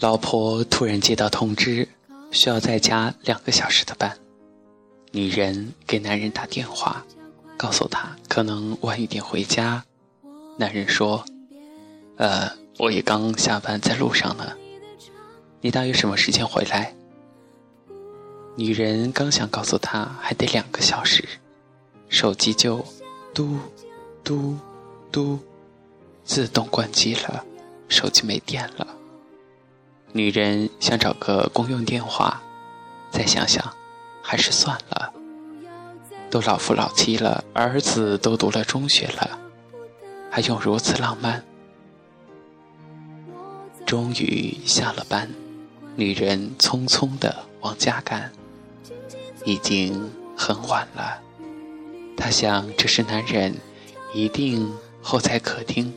老婆突然接到通知，需要在家两个小时的班。女人给男人打电话，告诉他可能晚一点回家。男人说：“呃，我也刚下班，在路上呢。你大约什么时间回来？”女人刚想告诉他还得两个小时，手机就嘟嘟嘟自动关机了，手机没电了。女人想找个公用电话，再想想，还是算了。都老夫老妻了，儿子都读了中学了，还用如此浪漫？终于下了班，女人匆匆的往家赶。已经很晚了，她想，这时男人一定候在客厅，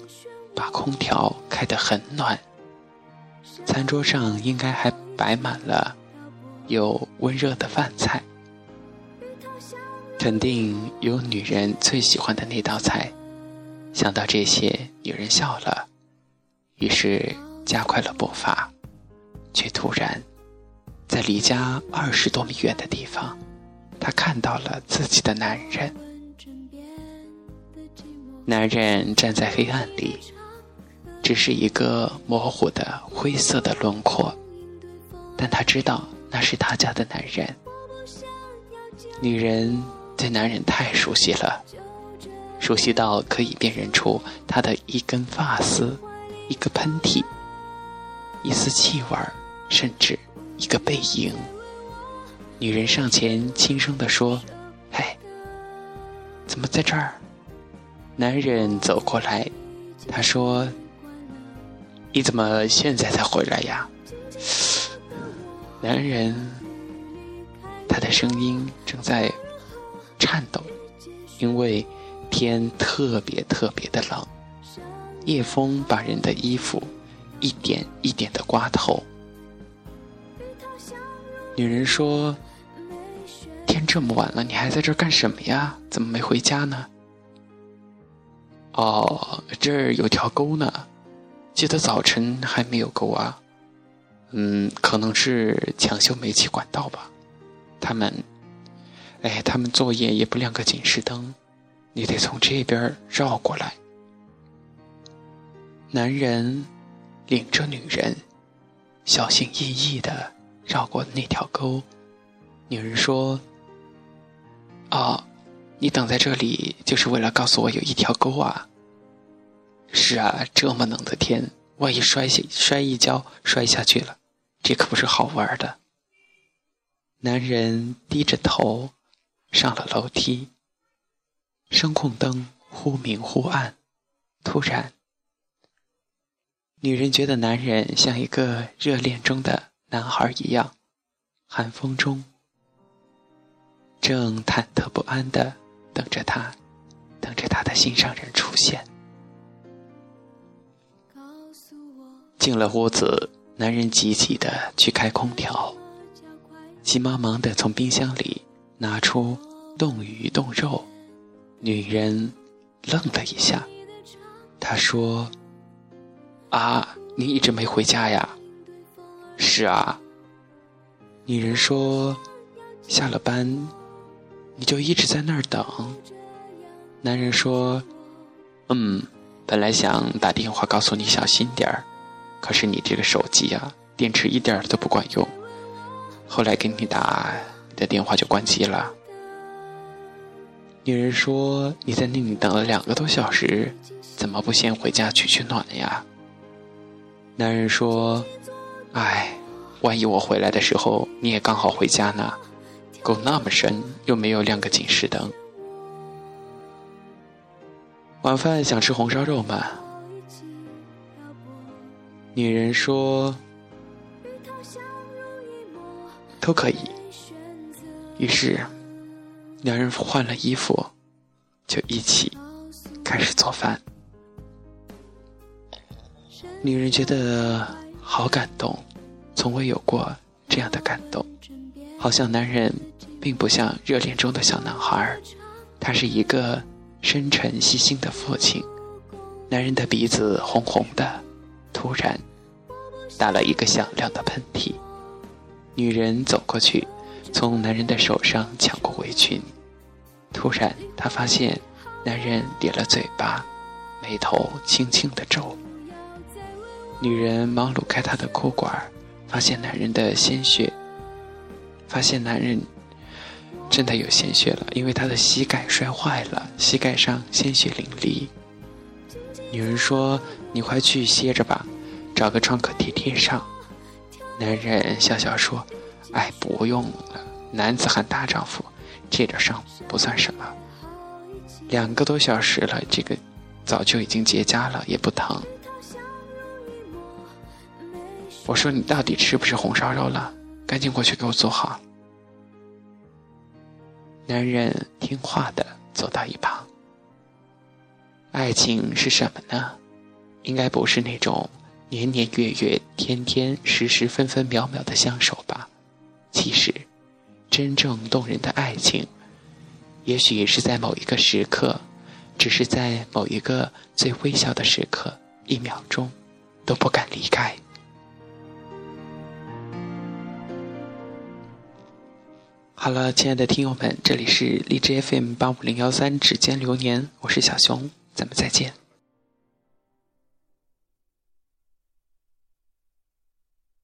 把空调开得很暖。餐桌上应该还摆满了有温热的饭菜，肯定有女人最喜欢的那道菜。想到这些，女人笑了，于是加快了步伐，却突然。在离家二十多米远的地方，她看到了自己的男人。男人站在黑暗里，只是一个模糊的灰色的轮廓，但她知道那是他家的男人。女人对男人太熟悉了，熟悉到可以辨认出他的一根发丝、一个喷嚏、一丝气味甚至。一个背影，女人上前轻声地说：“嘿，怎么在这儿？”男人走过来，他说：“你怎么现在才回来呀？”男人，他的声音正在颤抖，因为天特别特别的冷，夜风把人的衣服一点一点的刮透。女人说：“天这么晚了，你还在这儿干什么呀？怎么没回家呢？”哦，这儿有条沟呢，记得早晨还没有沟啊。嗯，可能是抢修煤气管道吧。他们，哎，他们作业也不亮个警示灯，你得从这边绕过来。男人领着女人，小心翼翼的。绕过那条沟，女人说：“哦，你等在这里就是为了告诉我有一条沟啊？”“是啊，这么冷的天，万一摔下摔一跤摔下去了，这可不是好玩的。”男人低着头上了楼梯，声控灯忽明忽暗。突然，女人觉得男人像一个热恋中的。男孩一样，寒风中正忐忑不安的等着他，等着他的心上人出现。进了屋子，男人急急的去开空调，急忙忙的从冰箱里拿出冻鱼冻肉。女人愣了一下，她说：“啊，你一直没回家呀？”是啊，女人说：“下了班，你就一直在那儿等。”男人说：“嗯，本来想打电话告诉你小心点儿，可是你这个手机啊，电池一点都不管用。后来给你打，你的电话就关机了。”女人说：“你在那里等了两个多小时，怎么不先回家取取暖呀？”男人说。哎，万一我回来的时候你也刚好回家呢？沟那么深，又没有亮个警示灯。晚饭想吃红烧肉吗？女人说都可以。于是，两人换了衣服，就一起开始做饭。女人觉得。好感动，从未有过这样的感动。好像男人并不像热恋中的小男孩，他是一个深沉细心的父亲。男人的鼻子红红的，突然打了一个响亮的喷嚏。女人走过去，从男人的手上抢过围裙。突然，她发现男人咧了嘴巴，眉头轻轻的皱。女人忙撸开他的裤管，发现男人的鲜血，发现男人真的有鲜血了，因为他的膝盖摔坏了，膝盖上鲜血淋漓。女人说：“你快去歇着吧，找个创可贴贴上。”男人笑笑说：“哎，不用了，男子汉大丈夫，贴点伤不算什么。两个多小时了，这个早就已经结痂了，也不疼。”我说：“你到底吃不吃红烧肉了？赶紧过去给我做好。”男人听话的走到一旁。爱情是什么呢？应该不是那种年年月月、天天时时、分分秒秒的相守吧？其实，真正动人的爱情，也许是在某一个时刻，只是在某一个最微小的时刻，一秒钟都不敢离开。好了，亲爱的听友们，这里是荔枝 FM 八五零幺三指尖流年，我是小熊，咱们再见。